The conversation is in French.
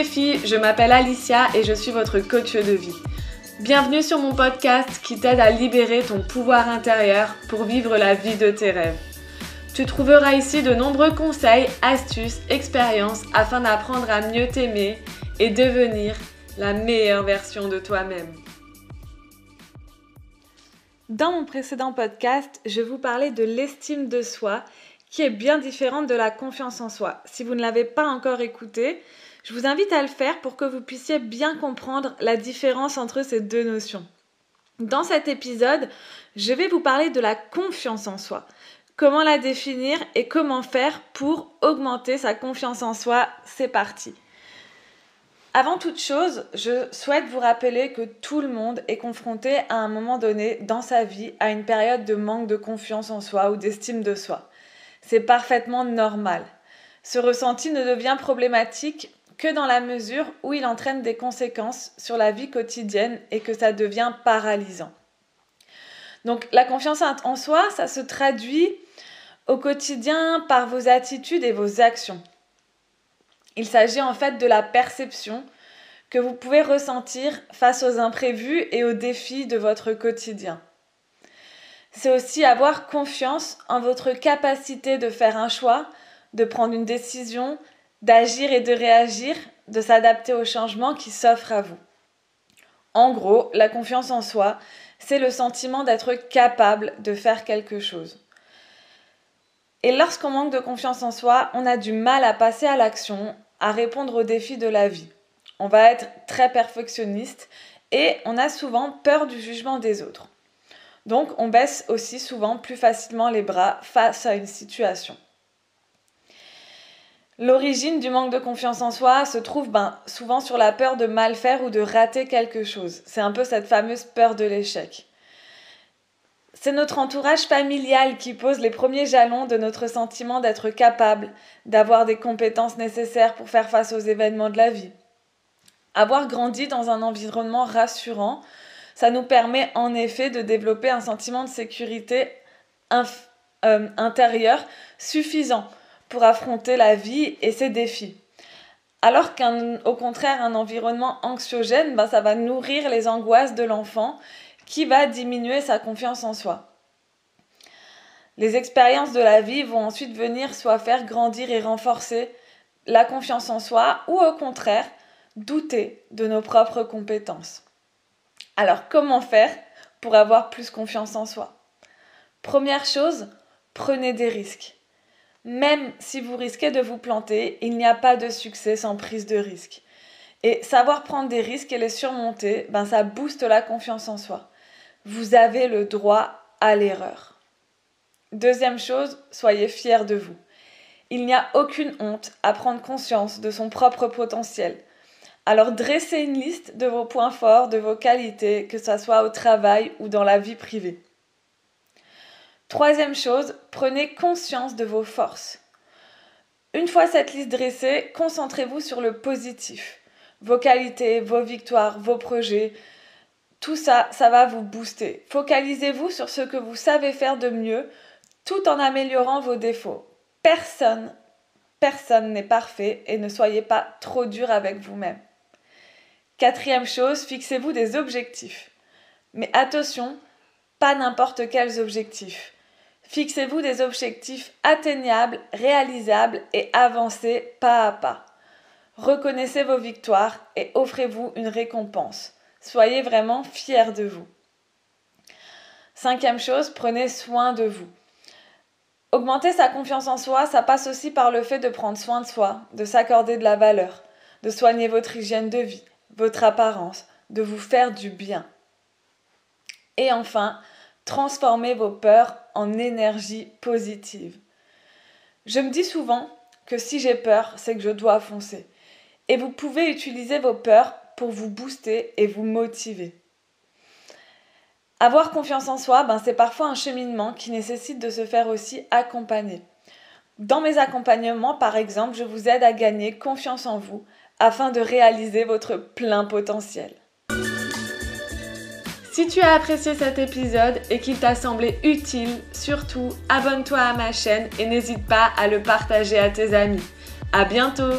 les filles, je m'appelle Alicia et je suis votre coach de vie. Bienvenue sur mon podcast qui t'aide à libérer ton pouvoir intérieur pour vivre la vie de tes rêves. Tu trouveras ici de nombreux conseils, astuces, expériences afin d'apprendre à mieux t'aimer et devenir la meilleure version de toi-même. Dans mon précédent podcast, je vous parlais de l'estime de soi qui est bien différente de la confiance en soi. Si vous ne l'avez pas encore écouté, je vous invite à le faire pour que vous puissiez bien comprendre la différence entre ces deux notions. Dans cet épisode, je vais vous parler de la confiance en soi. Comment la définir et comment faire pour augmenter sa confiance en soi? C'est parti. Avant toute chose, je souhaite vous rappeler que tout le monde est confronté à un moment donné dans sa vie à une période de manque de confiance en soi ou d'estime de soi. C'est parfaitement normal. Ce ressenti ne devient problématique que dans la mesure où il entraîne des conséquences sur la vie quotidienne et que ça devient paralysant. Donc la confiance en soi, ça se traduit au quotidien par vos attitudes et vos actions. Il s'agit en fait de la perception que vous pouvez ressentir face aux imprévus et aux défis de votre quotidien. C'est aussi avoir confiance en votre capacité de faire un choix, de prendre une décision, d'agir et de réagir, de s'adapter aux changements qui s'offrent à vous. En gros, la confiance en soi, c'est le sentiment d'être capable de faire quelque chose. Et lorsqu'on manque de confiance en soi, on a du mal à passer à l'action, à répondre aux défis de la vie. On va être très perfectionniste et on a souvent peur du jugement des autres. Donc on baisse aussi souvent plus facilement les bras face à une situation. L'origine du manque de confiance en soi se trouve ben, souvent sur la peur de mal faire ou de rater quelque chose. C'est un peu cette fameuse peur de l'échec. C'est notre entourage familial qui pose les premiers jalons de notre sentiment d'être capable, d'avoir des compétences nécessaires pour faire face aux événements de la vie. Avoir grandi dans un environnement rassurant, ça nous permet en effet de développer un sentiment de sécurité euh, intérieure suffisant pour affronter la vie et ses défis. Alors qu'au contraire, un environnement anxiogène, ben, ça va nourrir les angoisses de l'enfant qui va diminuer sa confiance en soi. Les expériences de la vie vont ensuite venir soit faire grandir et renforcer la confiance en soi ou au contraire douter de nos propres compétences. Alors comment faire pour avoir plus confiance en soi? Première chose, prenez des risques. Même si vous risquez de vous planter, il n'y a pas de succès sans prise de risque. Et savoir prendre des risques et les surmonter, ben ça booste la confiance en soi. Vous avez le droit à l'erreur. Deuxième chose, soyez fiers de vous. Il n'y a aucune honte à prendre conscience de son propre potentiel. Alors dressez une liste de vos points forts, de vos qualités, que ce soit au travail ou dans la vie privée. Troisième chose, prenez conscience de vos forces. Une fois cette liste dressée, concentrez-vous sur le positif. Vos qualités, vos victoires, vos projets, tout ça, ça va vous booster. Focalisez-vous sur ce que vous savez faire de mieux tout en améliorant vos défauts. Personne, personne n'est parfait et ne soyez pas trop dur avec vous-même. Quatrième chose, fixez-vous des objectifs. Mais attention, pas n'importe quels objectifs. Fixez-vous des objectifs atteignables, réalisables et avancez pas à pas. Reconnaissez vos victoires et offrez-vous une récompense. Soyez vraiment fiers de vous. Cinquième chose, prenez soin de vous. Augmenter sa confiance en soi, ça passe aussi par le fait de prendre soin de soi, de s'accorder de la valeur, de soigner votre hygiène de vie, votre apparence, de vous faire du bien. Et enfin, transformez vos peurs en énergie positive. Je me dis souvent que si j'ai peur, c'est que je dois foncer. Et vous pouvez utiliser vos peurs pour vous booster et vous motiver. Avoir confiance en soi, ben, c'est parfois un cheminement qui nécessite de se faire aussi accompagner. Dans mes accompagnements, par exemple, je vous aide à gagner confiance en vous afin de réaliser votre plein potentiel. Si tu as apprécié cet épisode et qu'il t'a semblé utile, surtout abonne-toi à ma chaîne et n'hésite pas à le partager à tes amis. À bientôt!